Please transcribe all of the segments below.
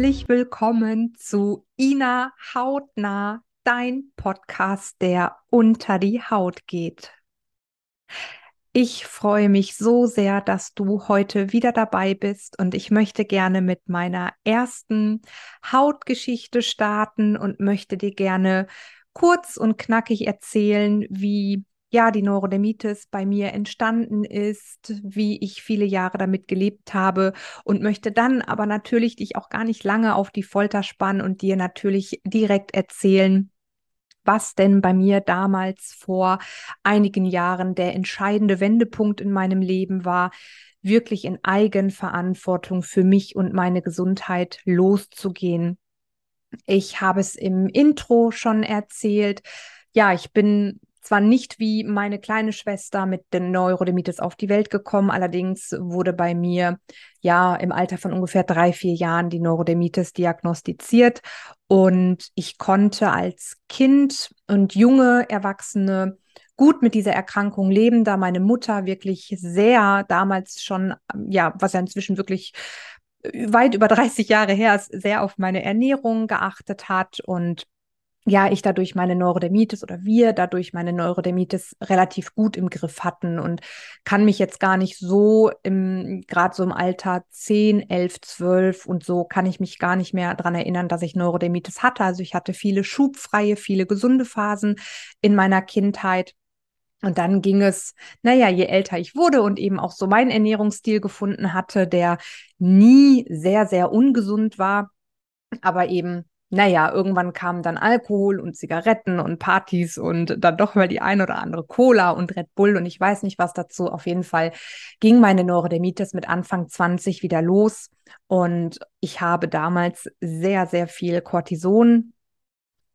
Herzlich willkommen zu Ina Hautnah, dein Podcast, der unter die Haut geht. Ich freue mich so sehr, dass du heute wieder dabei bist und ich möchte gerne mit meiner ersten Hautgeschichte starten und möchte dir gerne kurz und knackig erzählen, wie ja, die Neurodermitis bei mir entstanden ist, wie ich viele Jahre damit gelebt habe und möchte dann aber natürlich dich auch gar nicht lange auf die Folter spannen und dir natürlich direkt erzählen, was denn bei mir damals vor einigen Jahren der entscheidende Wendepunkt in meinem Leben war, wirklich in Eigenverantwortung für mich und meine Gesundheit loszugehen. Ich habe es im Intro schon erzählt. Ja, ich bin zwar nicht wie meine kleine Schwester mit den Neurodermitis auf die Welt gekommen, allerdings wurde bei mir ja im Alter von ungefähr drei, vier Jahren die Neurodermitis diagnostiziert. Und ich konnte als Kind und junge Erwachsene gut mit dieser Erkrankung leben, da meine Mutter wirklich sehr damals schon, ja, was ja inzwischen wirklich weit über 30 Jahre her ist, sehr auf meine Ernährung geachtet hat. Und ja, ich dadurch meine Neurodermitis oder wir dadurch meine Neurodermitis relativ gut im Griff hatten und kann mich jetzt gar nicht so im, gerade so im Alter 10, 11, 12 und so kann ich mich gar nicht mehr daran erinnern, dass ich Neurodermitis hatte. Also ich hatte viele schubfreie, viele gesunde Phasen in meiner Kindheit. Und dann ging es, naja, je älter ich wurde und eben auch so meinen Ernährungsstil gefunden hatte, der nie sehr, sehr ungesund war, aber eben naja, irgendwann kamen dann Alkohol und Zigaretten und Partys und dann doch mal die ein oder andere Cola und Red Bull und ich weiß nicht was dazu. Auf jeden Fall ging meine Neurodermitis mit Anfang 20 wieder los und ich habe damals sehr, sehr viel Cortison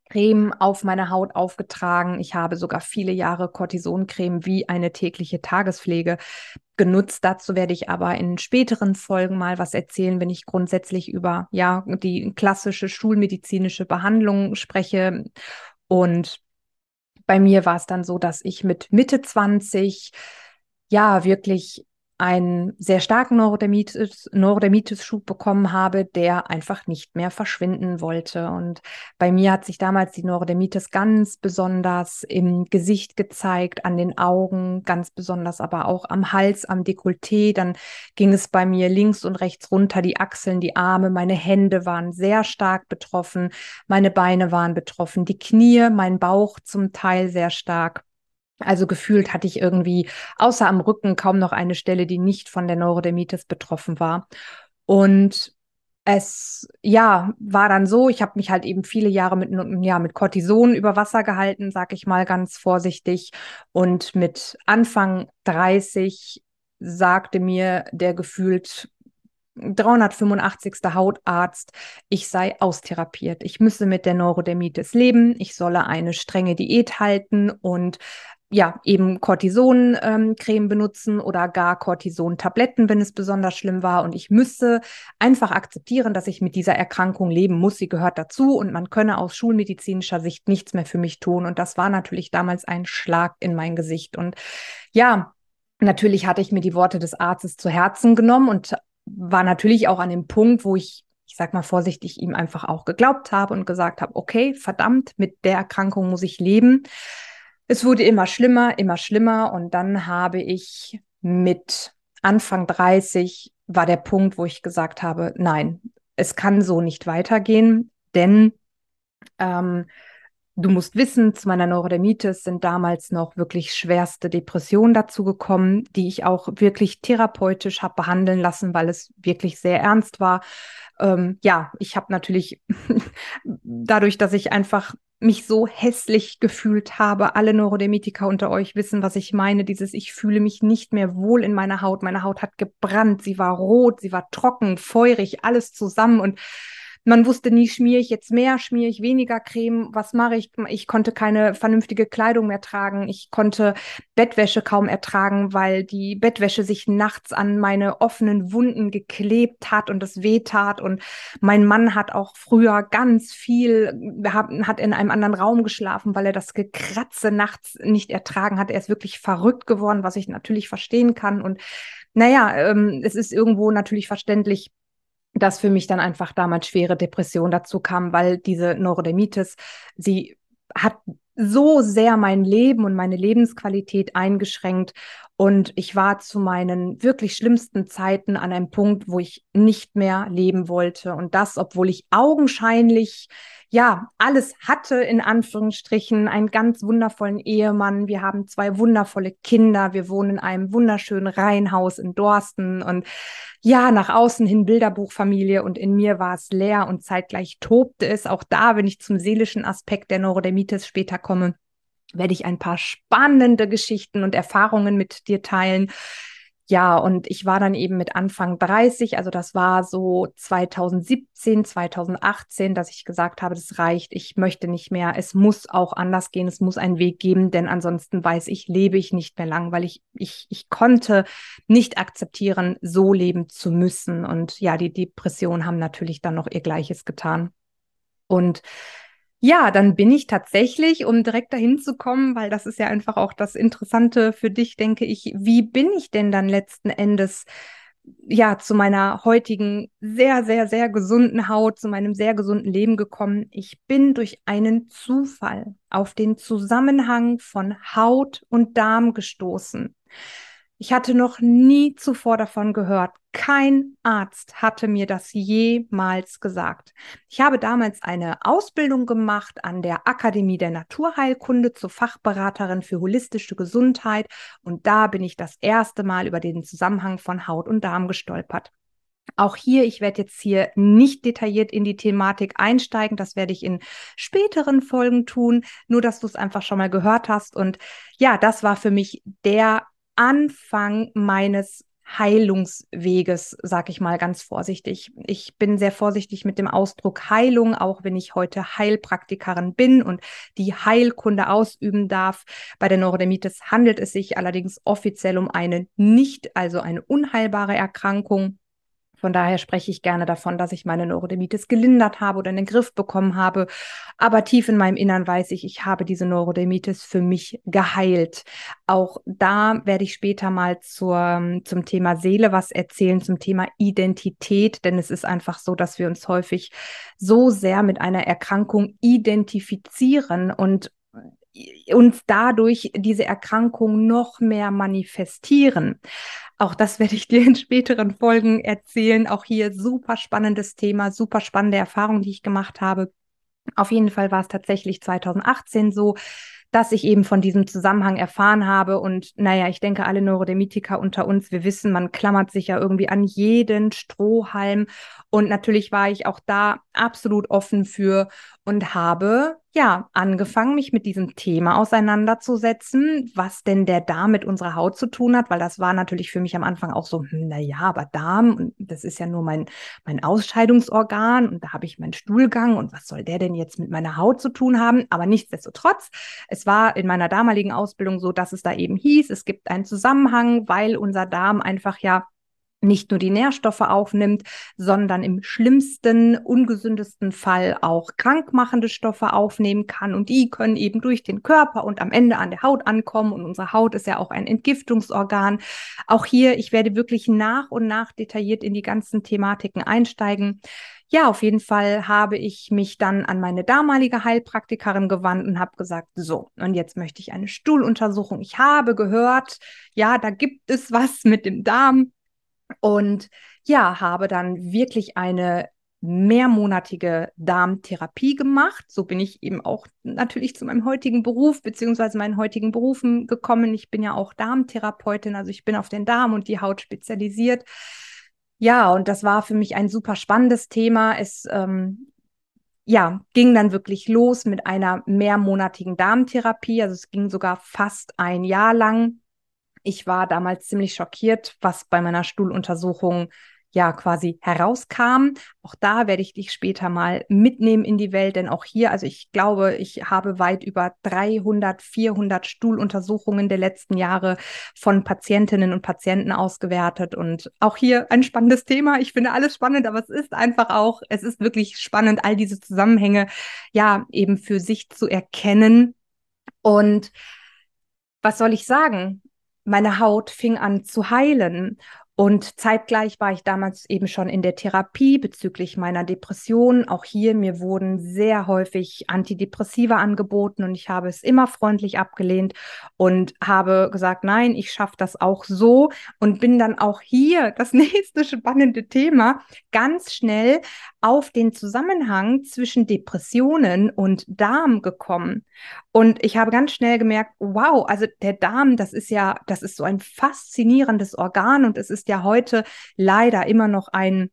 Creme auf meine Haut aufgetragen. Ich habe sogar viele Jahre Cortisoncreme wie eine tägliche Tagespflege genutzt. Dazu werde ich aber in späteren Folgen mal was erzählen, wenn ich grundsätzlich über ja die klassische schulmedizinische Behandlung spreche. Und bei mir war es dann so, dass ich mit Mitte 20 ja wirklich einen sehr starken Neurodermitis, Neurodermitis-Schub bekommen habe, der einfach nicht mehr verschwinden wollte. Und bei mir hat sich damals die Neurodermitis ganz besonders im Gesicht gezeigt, an den Augen, ganz besonders aber auch am Hals, am Dekolleté. Dann ging es bei mir links und rechts runter, die Achseln, die Arme, meine Hände waren sehr stark betroffen, meine Beine waren betroffen, die Knie, mein Bauch zum Teil sehr stark. Also gefühlt hatte ich irgendwie außer am Rücken kaum noch eine Stelle, die nicht von der Neurodermitis betroffen war. Und es ja war dann so, ich habe mich halt eben viele Jahre mit ja mit Cortison über Wasser gehalten, sag ich mal ganz vorsichtig und mit Anfang 30 sagte mir der gefühlt 385. Hautarzt, ich sei austherapiert. Ich müsse mit der Neurodermitis leben, ich solle eine strenge Diät halten und ja, eben Cortison-Creme ähm, benutzen oder gar Cortison-Tabletten, wenn es besonders schlimm war. Und ich müsste einfach akzeptieren, dass ich mit dieser Erkrankung leben muss. Sie gehört dazu und man könne aus schulmedizinischer Sicht nichts mehr für mich tun. Und das war natürlich damals ein Schlag in mein Gesicht. Und ja, natürlich hatte ich mir die Worte des Arztes zu Herzen genommen und war natürlich auch an dem Punkt, wo ich ich sag mal vorsichtig, ihm einfach auch geglaubt habe und gesagt habe, okay, verdammt, mit der Erkrankung muss ich leben. Es wurde immer schlimmer, immer schlimmer und dann habe ich mit Anfang 30 war der Punkt, wo ich gesagt habe, nein, es kann so nicht weitergehen, denn ähm, du musst wissen, zu meiner Neurodermitis sind damals noch wirklich schwerste Depressionen dazu gekommen, die ich auch wirklich therapeutisch habe behandeln lassen, weil es wirklich sehr ernst war. Ähm, ja, ich habe natürlich dadurch, dass ich einfach mich so hässlich gefühlt habe. Alle Neurodermitiker unter euch wissen, was ich meine. Dieses, ich fühle mich nicht mehr wohl in meiner Haut. Meine Haut hat gebrannt, sie war rot, sie war trocken, feurig, alles zusammen und man wusste nie, schmiere ich jetzt mehr, schmiere ich weniger Creme, was mache ich? Ich konnte keine vernünftige Kleidung mehr tragen. Ich konnte Bettwäsche kaum ertragen, weil die Bettwäsche sich nachts an meine offenen Wunden geklebt hat und es wehtat. Und mein Mann hat auch früher ganz viel, hat in einem anderen Raum geschlafen, weil er das Gekratze nachts nicht ertragen hat. Er ist wirklich verrückt geworden, was ich natürlich verstehen kann. Und naja, ähm, es ist irgendwo natürlich verständlich, dass für mich dann einfach damals schwere Depression dazu kam, weil diese Neurodermitis, sie hat so sehr mein Leben und meine Lebensqualität eingeschränkt. Und ich war zu meinen wirklich schlimmsten Zeiten an einem Punkt, wo ich nicht mehr leben wollte. Und das, obwohl ich augenscheinlich ja, alles hatte in Anführungsstrichen, einen ganz wundervollen Ehemann. Wir haben zwei wundervolle Kinder. Wir wohnen in einem wunderschönen Reihenhaus in Dorsten und ja, nach außen hin Bilderbuchfamilie und in mir war es leer und zeitgleich tobte es. Auch da, wenn ich zum seelischen Aspekt der Neurodermitis später komme, werde ich ein paar spannende Geschichten und Erfahrungen mit dir teilen. Ja, und ich war dann eben mit Anfang 30, also das war so 2017, 2018, dass ich gesagt habe, das reicht, ich möchte nicht mehr, es muss auch anders gehen, es muss einen Weg geben, denn ansonsten weiß ich, lebe ich nicht mehr lang, weil ich, ich, ich konnte nicht akzeptieren, so leben zu müssen. Und ja, die Depressionen haben natürlich dann noch ihr Gleiches getan. Und ja, dann bin ich tatsächlich, um direkt dahin zu kommen, weil das ist ja einfach auch das Interessante für dich, denke ich, wie bin ich denn dann letzten Endes ja zu meiner heutigen sehr, sehr, sehr gesunden Haut, zu meinem sehr gesunden Leben gekommen? Ich bin durch einen Zufall auf den Zusammenhang von Haut und Darm gestoßen. Ich hatte noch nie zuvor davon gehört. Kein Arzt hatte mir das jemals gesagt. Ich habe damals eine Ausbildung gemacht an der Akademie der Naturheilkunde zur Fachberaterin für holistische Gesundheit und da bin ich das erste Mal über den Zusammenhang von Haut und Darm gestolpert. Auch hier, ich werde jetzt hier nicht detailliert in die Thematik einsteigen, das werde ich in späteren Folgen tun, nur dass du es einfach schon mal gehört hast. Und ja, das war für mich der Anfang meines Heilungsweges, sag ich mal ganz vorsichtig. Ich bin sehr vorsichtig mit dem Ausdruck Heilung, auch wenn ich heute Heilpraktikerin bin und die Heilkunde ausüben darf. Bei der Neurodermitis handelt es sich allerdings offiziell um eine nicht, also eine unheilbare Erkrankung. Von daher spreche ich gerne davon, dass ich meine Neurodermitis gelindert habe oder in den Griff bekommen habe. Aber tief in meinem Innern weiß ich, ich habe diese Neurodermitis für mich geheilt. Auch da werde ich später mal zur, zum Thema Seele was erzählen, zum Thema Identität, denn es ist einfach so, dass wir uns häufig so sehr mit einer Erkrankung identifizieren und uns dadurch diese Erkrankung noch mehr manifestieren. Auch das werde ich dir in späteren Folgen erzählen. Auch hier super spannendes Thema, super spannende Erfahrung, die ich gemacht habe. Auf jeden Fall war es tatsächlich 2018 so, dass ich eben von diesem Zusammenhang erfahren habe. Und naja, ich denke, alle Neurodermitiker unter uns, wir wissen, man klammert sich ja irgendwie an jeden Strohhalm. Und natürlich war ich auch da absolut offen für und habe ja angefangen, mich mit diesem Thema auseinanderzusetzen, was denn der Darm mit unserer Haut zu tun hat, weil das war natürlich für mich am Anfang auch so, hm, na ja, aber Darm, das ist ja nur mein, mein Ausscheidungsorgan und da habe ich meinen Stuhlgang und was soll der denn jetzt mit meiner Haut zu tun haben? Aber nichtsdestotrotz, es war in meiner damaligen Ausbildung so, dass es da eben hieß, es gibt einen Zusammenhang, weil unser Darm einfach ja nicht nur die Nährstoffe aufnimmt, sondern im schlimmsten, ungesündesten Fall auch krankmachende Stoffe aufnehmen kann. Und die können eben durch den Körper und am Ende an der Haut ankommen. Und unsere Haut ist ja auch ein Entgiftungsorgan. Auch hier, ich werde wirklich nach und nach detailliert in die ganzen Thematiken einsteigen. Ja, auf jeden Fall habe ich mich dann an meine damalige Heilpraktikerin gewandt und habe gesagt, so, und jetzt möchte ich eine Stuhluntersuchung. Ich habe gehört, ja, da gibt es was mit dem Darm. Und ja, habe dann wirklich eine mehrmonatige Darmtherapie gemacht. So bin ich eben auch natürlich zu meinem heutigen Beruf beziehungsweise meinen heutigen Berufen gekommen. Ich bin ja auch Darmtherapeutin, also ich bin auf den Darm und die Haut spezialisiert. Ja, und das war für mich ein super spannendes Thema. Es ähm, ja, ging dann wirklich los mit einer mehrmonatigen Darmtherapie. Also es ging sogar fast ein Jahr lang. Ich war damals ziemlich schockiert, was bei meiner Stuhluntersuchung ja quasi herauskam. Auch da werde ich dich später mal mitnehmen in die Welt, denn auch hier, also ich glaube, ich habe weit über 300, 400 Stuhluntersuchungen der letzten Jahre von Patientinnen und Patienten ausgewertet und auch hier ein spannendes Thema. Ich finde alles spannend, aber es ist einfach auch, es ist wirklich spannend, all diese Zusammenhänge ja eben für sich zu erkennen und was soll ich sagen? Meine Haut fing an zu heilen. Und zeitgleich war ich damals eben schon in der Therapie bezüglich meiner Depression. Auch hier mir wurden sehr häufig Antidepressiva angeboten und ich habe es immer freundlich abgelehnt und habe gesagt, nein, ich schaffe das auch so und bin dann auch hier das nächste spannende Thema ganz schnell auf den Zusammenhang zwischen Depressionen und Darm gekommen. Und ich habe ganz schnell gemerkt, wow, also der Darm, das ist ja, das ist so ein faszinierendes Organ und es ist ja heute leider immer noch ein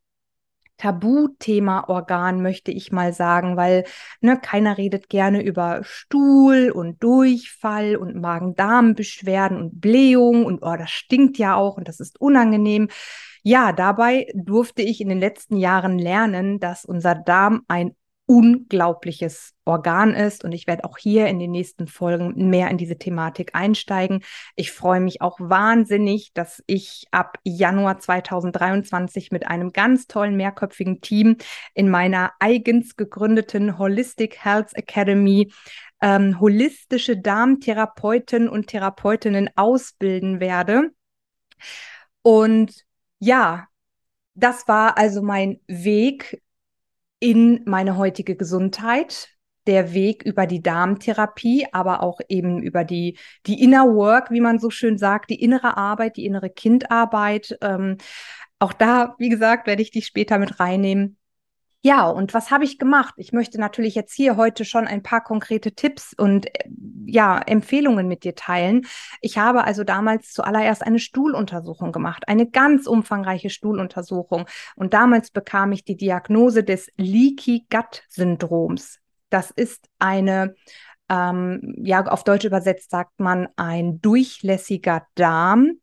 Tabuthema Organ, möchte ich mal sagen, weil ne, keiner redet gerne über Stuhl und Durchfall und Magen-Darm-Beschwerden und Blähung und oh, das stinkt ja auch und das ist unangenehm. Ja, dabei durfte ich in den letzten Jahren lernen, dass unser Darm ein unglaubliches Organ ist. Und ich werde auch hier in den nächsten Folgen mehr in diese Thematik einsteigen. Ich freue mich auch wahnsinnig, dass ich ab Januar 2023 mit einem ganz tollen mehrköpfigen Team in meiner eigens gegründeten Holistic Health Academy ähm, holistische Darmtherapeuten und Therapeutinnen ausbilden werde. Und ja, das war also mein Weg in meine heutige Gesundheit, der Weg über die Darmtherapie, aber auch eben über die, die Inner Work, wie man so schön sagt, die innere Arbeit, die innere Kindarbeit. Ähm, auch da, wie gesagt, werde ich dich später mit reinnehmen. Ja, und was habe ich gemacht? Ich möchte natürlich jetzt hier heute schon ein paar konkrete Tipps und äh, ja, Empfehlungen mit dir teilen. Ich habe also damals zuallererst eine Stuhluntersuchung gemacht, eine ganz umfangreiche Stuhluntersuchung. Und damals bekam ich die Diagnose des Leaky Gut Syndroms. Das ist eine ähm, ja, auf Deutsch übersetzt sagt man ein durchlässiger Darm,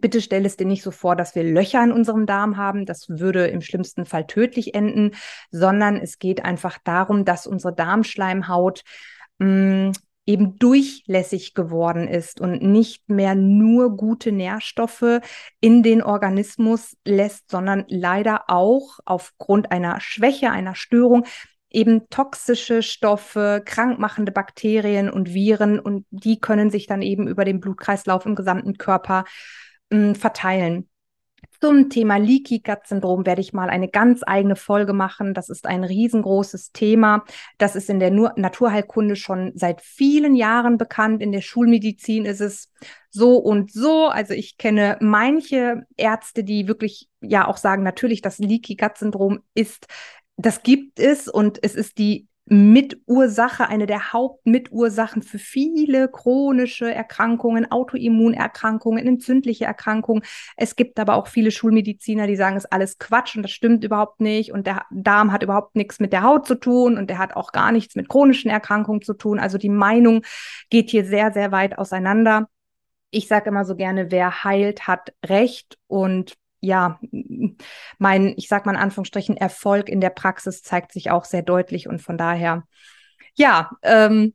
Bitte stell es dir nicht so vor, dass wir Löcher in unserem Darm haben. Das würde im schlimmsten Fall tödlich enden, sondern es geht einfach darum, dass unsere Darmschleimhaut mh, mm, eben durchlässig geworden ist und nicht mehr nur gute Nährstoffe in den Organismus lässt, sondern leider auch aufgrund einer Schwäche, einer Störung eben toxische Stoffe, krankmachende Bakterien und Viren und die können sich dann eben über den Blutkreislauf im gesamten Körper mh, verteilen. Zum Thema Leaky Gut Syndrom werde ich mal eine ganz eigene Folge machen. Das ist ein riesengroßes Thema. Das ist in der Nur Naturheilkunde schon seit vielen Jahren bekannt. In der Schulmedizin ist es so und so. Also ich kenne manche Ärzte, die wirklich ja auch sagen, natürlich, das Leaky Gut Syndrom ist, das gibt es und es ist die Mitursache, eine der Hauptmitursachen für viele chronische Erkrankungen, Autoimmunerkrankungen, entzündliche Erkrankungen. Es gibt aber auch viele Schulmediziner, die sagen, es ist alles Quatsch und das stimmt überhaupt nicht und der Darm hat überhaupt nichts mit der Haut zu tun und der hat auch gar nichts mit chronischen Erkrankungen zu tun. Also die Meinung geht hier sehr, sehr weit auseinander. Ich sage immer so gerne, wer heilt, hat Recht und ja, mein, ich sag mal in Anführungsstrichen, Erfolg in der Praxis zeigt sich auch sehr deutlich und von daher, ja, ähm,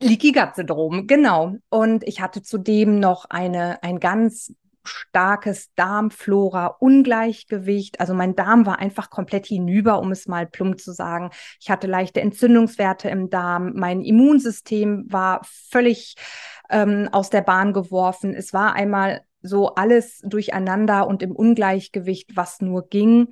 Leaky Gut Syndrom, genau. Und ich hatte zudem noch eine, ein ganz starkes Darmflora-Ungleichgewicht. Also mein Darm war einfach komplett hinüber, um es mal plump zu sagen. Ich hatte leichte Entzündungswerte im Darm. Mein Immunsystem war völlig ähm, aus der Bahn geworfen. Es war einmal so alles durcheinander und im Ungleichgewicht, was nur ging.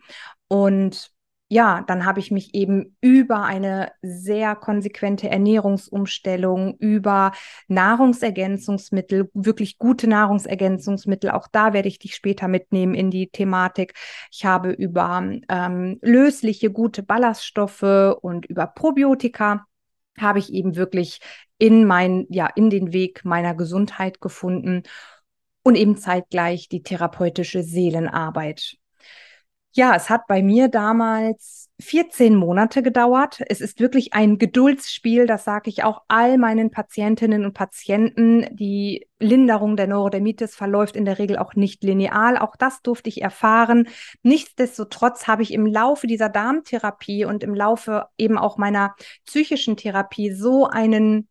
Und ja, dann habe ich mich eben über eine sehr konsequente Ernährungsumstellung, über Nahrungsergänzungsmittel, wirklich gute Nahrungsergänzungsmittel, auch da werde ich dich später mitnehmen in die Thematik. Ich habe über ähm, lösliche, gute Ballaststoffe und über Probiotika habe ich eben wirklich in mein, ja, in den Weg meiner Gesundheit gefunden und eben zeitgleich die therapeutische Seelenarbeit. Ja, es hat bei mir damals 14 Monate gedauert. Es ist wirklich ein Geduldsspiel, das sage ich auch all meinen Patientinnen und Patienten. Die Linderung der Neurodermitis verläuft in der Regel auch nicht lineal. Auch das durfte ich erfahren. Nichtsdestotrotz habe ich im Laufe dieser Darmtherapie und im Laufe eben auch meiner psychischen Therapie so einen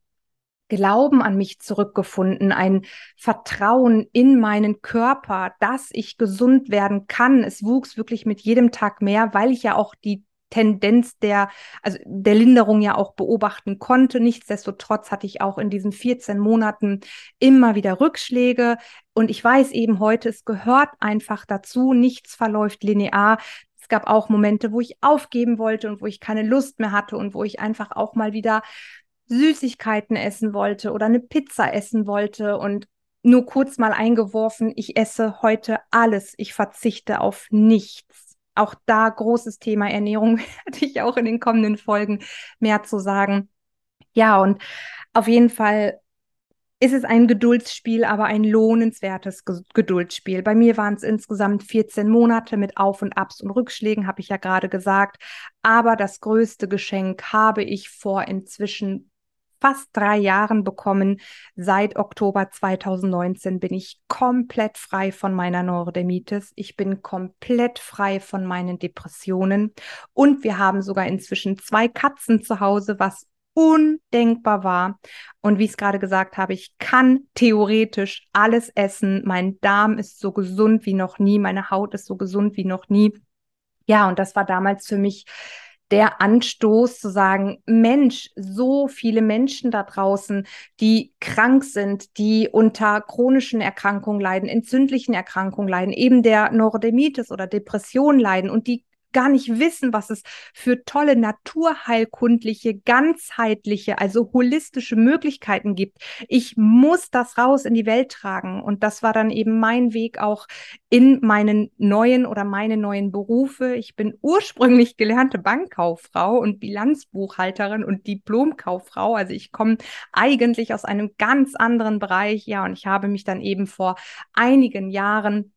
Glauben an mich zurückgefunden, ein Vertrauen in meinen Körper, dass ich gesund werden kann. Es wuchs wirklich mit jedem Tag mehr, weil ich ja auch die Tendenz der, also der Linderung ja auch beobachten konnte. Nichtsdestotrotz hatte ich auch in diesen 14 Monaten immer wieder Rückschläge. Und ich weiß eben heute, es gehört einfach dazu. Nichts verläuft linear. Es gab auch Momente, wo ich aufgeben wollte und wo ich keine Lust mehr hatte und wo ich einfach auch mal wieder Süßigkeiten essen wollte oder eine Pizza essen wollte und nur kurz mal eingeworfen, ich esse heute alles, ich verzichte auf nichts. Auch da großes Thema Ernährung, werde ich auch in den kommenden Folgen mehr zu sagen. Ja, und auf jeden Fall ist es ein Geduldsspiel, aber ein lohnenswertes Geduldsspiel. Bei mir waren es insgesamt 14 Monate mit Auf und Abs und Rückschlägen, habe ich ja gerade gesagt. Aber das größte Geschenk habe ich vor inzwischen fast drei Jahren bekommen. Seit Oktober 2019 bin ich komplett frei von meiner Neurodermitis. Ich bin komplett frei von meinen Depressionen. Und wir haben sogar inzwischen zwei Katzen zu Hause, was undenkbar war. Und wie ich es gerade gesagt habe, ich kann theoretisch alles essen. Mein Darm ist so gesund wie noch nie. Meine Haut ist so gesund wie noch nie. Ja, und das war damals für mich der Anstoß zu sagen, Mensch, so viele Menschen da draußen, die krank sind, die unter chronischen Erkrankungen leiden, entzündlichen Erkrankungen leiden, eben der Neurodermitis oder Depression leiden und die gar nicht wissen, was es für tolle naturheilkundliche, ganzheitliche, also holistische Möglichkeiten gibt. Ich muss das raus in die Welt tragen. Und das war dann eben mein Weg auch in meinen neuen oder meine neuen Berufe. Ich bin ursprünglich gelernte Bankkauffrau und Bilanzbuchhalterin und Diplomkauffrau. Also ich komme eigentlich aus einem ganz anderen Bereich. Ja, und ich habe mich dann eben vor einigen Jahren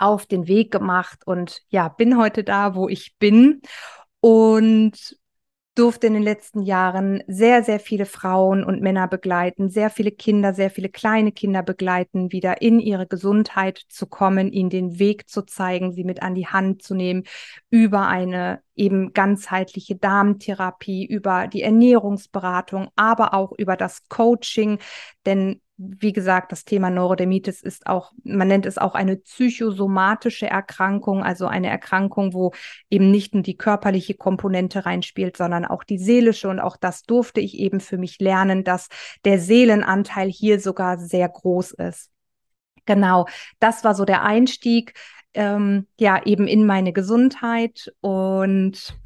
auf den Weg gemacht und ja, bin heute da, wo ich bin und durfte in den letzten Jahren sehr, sehr viele Frauen und Männer begleiten, sehr viele Kinder, sehr viele kleine Kinder begleiten, wieder in ihre Gesundheit zu kommen, ihnen den Weg zu zeigen, sie mit an die Hand zu nehmen, über eine eben ganzheitliche Darmtherapie, über die Ernährungsberatung, aber auch über das Coaching, denn wie gesagt, das Thema Neurodermitis ist auch, man nennt es auch eine psychosomatische Erkrankung, also eine Erkrankung, wo eben nicht nur die körperliche Komponente reinspielt, sondern auch die seelische. Und auch das durfte ich eben für mich lernen, dass der Seelenanteil hier sogar sehr groß ist. Genau, das war so der Einstieg, ähm, ja, eben in meine Gesundheit und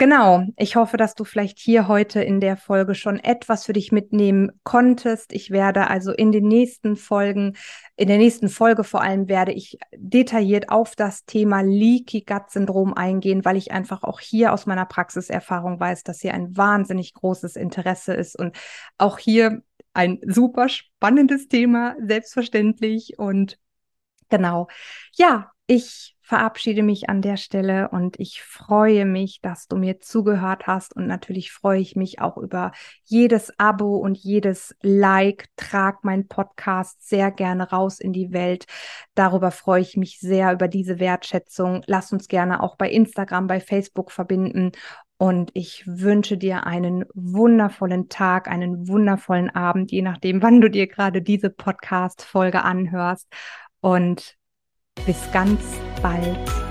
Genau, ich hoffe, dass du vielleicht hier heute in der Folge schon etwas für dich mitnehmen konntest. Ich werde also in den nächsten Folgen, in der nächsten Folge vor allem werde ich detailliert auf das Thema Leaky Gut Syndrom eingehen, weil ich einfach auch hier aus meiner Praxiserfahrung weiß, dass hier ein wahnsinnig großes Interesse ist und auch hier ein super spannendes Thema, selbstverständlich und genau. Ja, ich verabschiede mich an der Stelle und ich freue mich, dass du mir zugehört hast und natürlich freue ich mich auch über jedes Abo und jedes Like. Trag meinen Podcast sehr gerne raus in die Welt. Darüber freue ich mich sehr über diese Wertschätzung. Lass uns gerne auch bei Instagram, bei Facebook verbinden und ich wünsche dir einen wundervollen Tag, einen wundervollen Abend, je nachdem, wann du dir gerade diese Podcast-Folge anhörst. Und bis ganz bald.